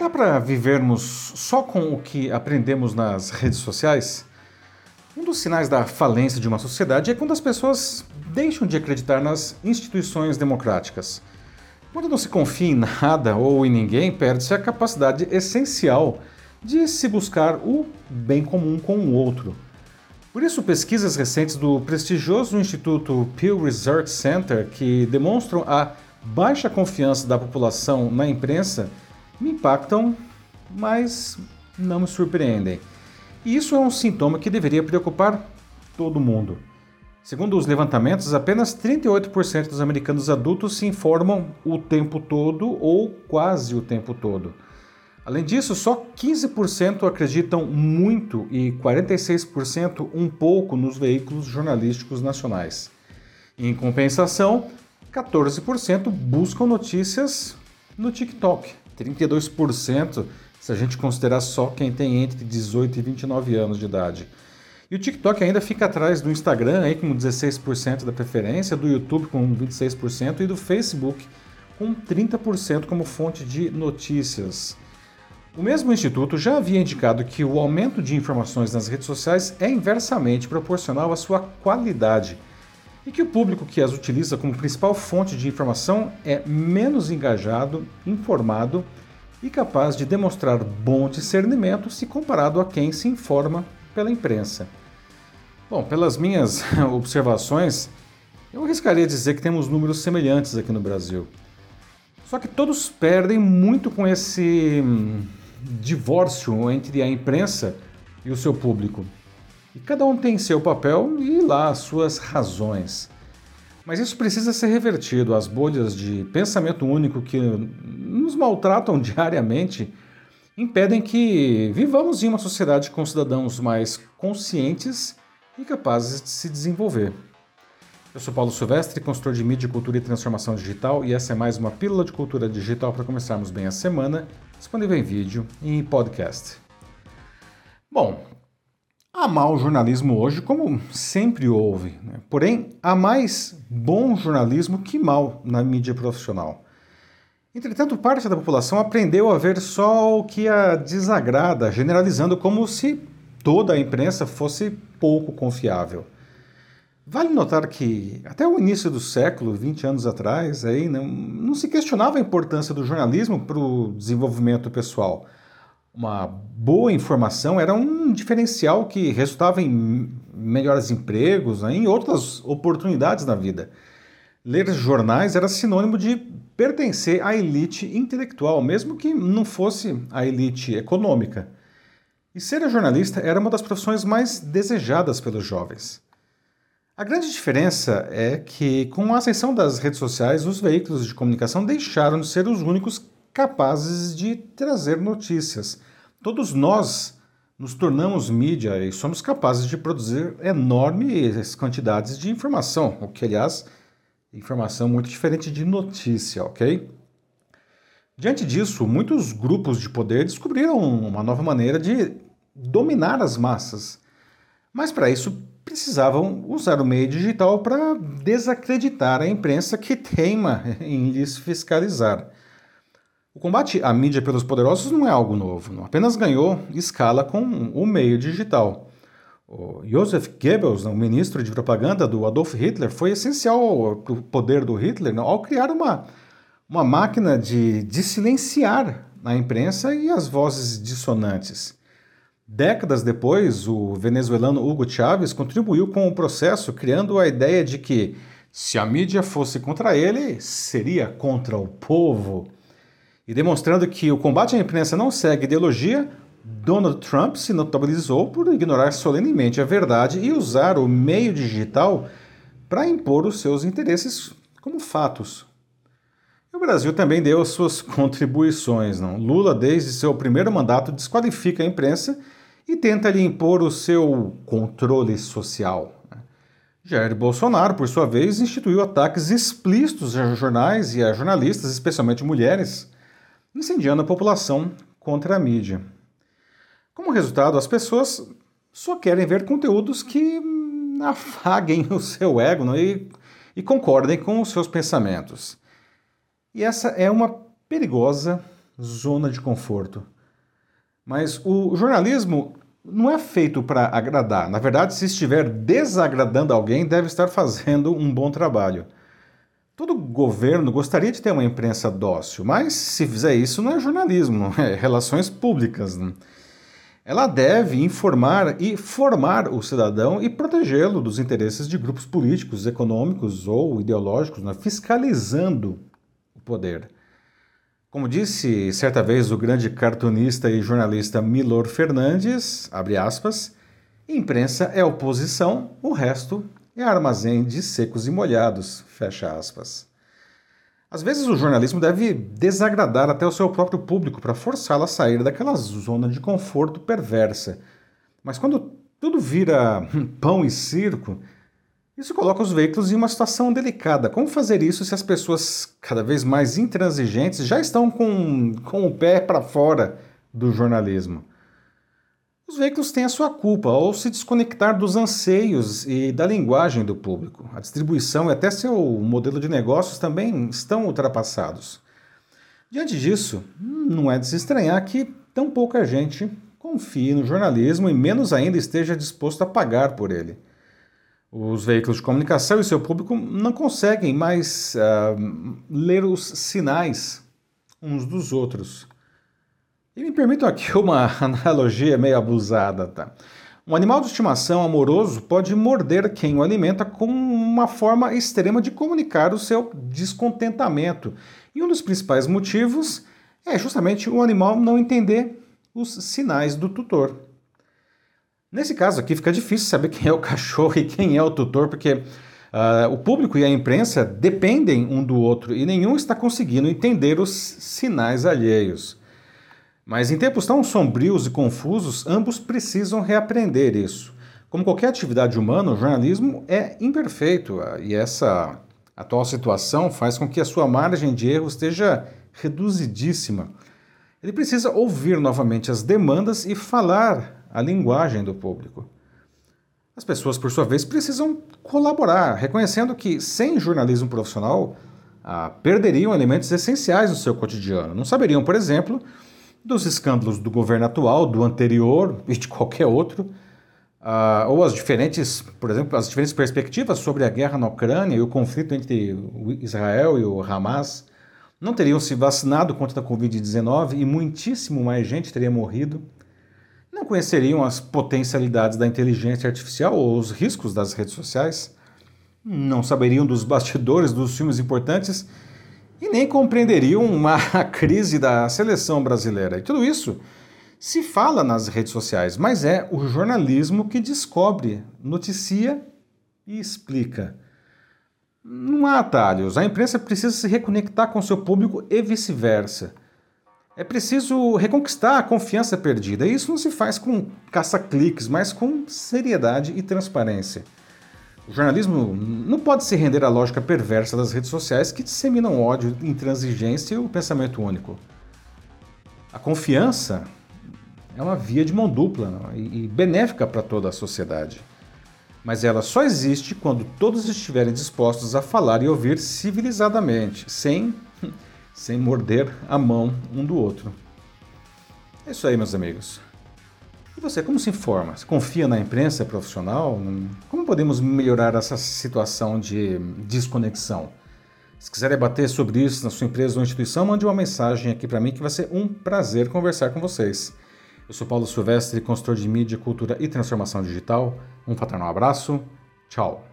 Dá para vivermos só com o que aprendemos nas redes sociais? Um dos sinais da falência de uma sociedade é quando as pessoas deixam de acreditar nas instituições democráticas. Quando não se confia em nada ou em ninguém, perde-se a capacidade essencial de se buscar o bem comum com o outro. Por isso, pesquisas recentes do prestigioso Instituto Pew Research Center, que demonstram a baixa confiança da população na imprensa, me impactam, mas não me surpreendem. E isso é um sintoma que deveria preocupar todo mundo. Segundo os levantamentos, apenas 38% dos americanos adultos se informam o tempo todo ou quase o tempo todo. Além disso, só 15% acreditam muito e 46% um pouco nos veículos jornalísticos nacionais. Em compensação, 14% buscam notícias no TikTok. 32% se a gente considerar só quem tem entre 18 e 29 anos de idade. E o TikTok ainda fica atrás do Instagram aí com 16% da preferência, do YouTube com 26% e do Facebook com 30% como fonte de notícias. O mesmo instituto já havia indicado que o aumento de informações nas redes sociais é inversamente proporcional à sua qualidade e que o público que as utiliza como principal fonte de informação é menos engajado, informado e capaz de demonstrar bom discernimento se comparado a quem se informa pela imprensa. Bom, pelas minhas observações, eu arriscaria dizer que temos números semelhantes aqui no Brasil. Só que todos perdem muito com esse hum, divórcio entre a imprensa e o seu público. E cada um tem seu papel e lá as suas razões. Mas isso precisa ser revertido. As bolhas de pensamento único que nos maltratam diariamente impedem que vivamos em uma sociedade com cidadãos mais conscientes e capazes de se desenvolver. Eu sou Paulo Silvestre, consultor de mídia, cultura e transformação digital, e essa é mais uma pílula de cultura digital para começarmos bem a semana, disponível em vídeo e em podcast. Bom, Há mau jornalismo hoje, como sempre houve, né? porém há mais bom jornalismo que mal na mídia profissional. Entretanto, parte da população aprendeu a ver só o que a desagrada, generalizando como se toda a imprensa fosse pouco confiável. Vale notar que, até o início do século, 20 anos atrás, aí, não, não se questionava a importância do jornalismo para o desenvolvimento pessoal uma boa informação era um diferencial que resultava em melhores empregos, né, em outras oportunidades na vida. Ler jornais era sinônimo de pertencer à elite intelectual, mesmo que não fosse a elite econômica. E ser jornalista era uma das profissões mais desejadas pelos jovens. A grande diferença é que, com a ascensão das redes sociais, os veículos de comunicação deixaram de ser os únicos capazes de trazer notícias. Todos nós nos tornamos mídia e somos capazes de produzir enormes quantidades de informação, o que, aliás, informação muito diferente de notícia, ok? Diante disso, muitos grupos de poder descobriram uma nova maneira de dominar as massas. Mas para isso precisavam usar o meio digital para desacreditar a imprensa que teima em lhes fiscalizar. O combate à mídia pelos poderosos não é algo novo, não apenas ganhou escala com o meio digital. O Joseph Goebbels, o ministro de propaganda do Adolf Hitler, foi essencial para o poder do Hitler ao criar uma, uma máquina de, de silenciar a imprensa e as vozes dissonantes. Décadas depois, o venezuelano Hugo Chávez contribuiu com o processo, criando a ideia de que, se a mídia fosse contra ele, seria contra o povo. E demonstrando que o combate à imprensa não segue ideologia, Donald Trump se notabilizou por ignorar solenemente a verdade e usar o meio digital para impor os seus interesses como fatos. E o Brasil também deu as suas contribuições. Não? Lula, desde seu primeiro mandato, desqualifica a imprensa e tenta lhe impor o seu controle social. Né? Jair Bolsonaro, por sua vez, instituiu ataques explícitos a jornais e a jornalistas, especialmente mulheres incendiando a população contra a mídia. Como resultado, as pessoas só querem ver conteúdos que afaguem o seu ego não? E, e concordem com os seus pensamentos. E essa é uma perigosa zona de conforto. Mas o jornalismo não é feito para agradar. Na verdade, se estiver desagradando alguém, deve estar fazendo um bom trabalho. Todo governo gostaria de ter uma imprensa dócil, mas se fizer isso não é jornalismo, é relações públicas. Né? Ela deve informar e formar o cidadão e protegê-lo dos interesses de grupos políticos, econômicos ou ideológicos, né? fiscalizando o poder. Como disse certa vez o grande cartunista e jornalista Milor Fernandes, abre aspas, imprensa é oposição, o resto é armazém de secos e molhados, fecha aspas. Às vezes o jornalismo deve desagradar até o seu próprio público para forçá-lo a sair daquela zona de conforto perversa. Mas quando tudo vira pão e circo, isso coloca os veículos em uma situação delicada. Como fazer isso se as pessoas cada vez mais intransigentes já estão com, com o pé para fora do jornalismo? Os veículos têm a sua culpa ao se desconectar dos anseios e da linguagem do público. A distribuição e até seu modelo de negócios também estão ultrapassados. Diante disso, não é de se estranhar que tão pouca gente confie no jornalismo e menos ainda esteja disposto a pagar por ele. Os veículos de comunicação e seu público não conseguem mais uh, ler os sinais uns dos outros. E me permitam aqui uma analogia meio abusada, tá? Um animal de estimação amoroso pode morder quem o alimenta com uma forma extrema de comunicar o seu descontentamento. E um dos principais motivos é justamente o animal não entender os sinais do tutor. Nesse caso aqui fica difícil saber quem é o cachorro e quem é o tutor, porque uh, o público e a imprensa dependem um do outro e nenhum está conseguindo entender os sinais alheios. Mas em tempos tão sombrios e confusos, ambos precisam reaprender isso. Como qualquer atividade humana, o jornalismo é imperfeito uh, e essa atual situação faz com que a sua margem de erro esteja reduzidíssima. Ele precisa ouvir novamente as demandas e falar a linguagem do público. As pessoas, por sua vez, precisam colaborar, reconhecendo que sem jornalismo profissional ah, perderiam elementos essenciais no seu cotidiano. Não saberiam, por exemplo, dos escândalos do governo atual, do anterior e de qualquer outro, ah, ou as diferentes, por exemplo, as diferentes perspectivas sobre a guerra na Ucrânia e o conflito entre Israel e o Hamas. Não teriam se vacinado contra a Covid-19 e muitíssimo mais gente teria morrido não conheceriam as potencialidades da inteligência artificial ou os riscos das redes sociais, não saberiam dos bastidores dos filmes importantes e nem compreenderiam uma crise da seleção brasileira. E tudo isso se fala nas redes sociais, mas é o jornalismo que descobre, noticia e explica. Não há atalhos. A imprensa precisa se reconectar com seu público e vice-versa. É preciso reconquistar a confiança perdida. E isso não se faz com caça-cliques, mas com seriedade e transparência. O jornalismo não pode se render à lógica perversa das redes sociais que disseminam ódio, intransigência e o pensamento único. A confiança é uma via de mão dupla e benéfica para toda a sociedade. Mas ela só existe quando todos estiverem dispostos a falar e ouvir civilizadamente, sem sem morder a mão um do outro. É isso aí, meus amigos. E você, como se informa? Você confia na imprensa profissional? Como podemos melhorar essa situação de desconexão? Se quiser debater sobre isso na sua empresa ou instituição, mande uma mensagem aqui para mim que vai ser um prazer conversar com vocês. Eu sou Paulo Silvestre, consultor de mídia, cultura e transformação digital. Um fraternal abraço. Tchau.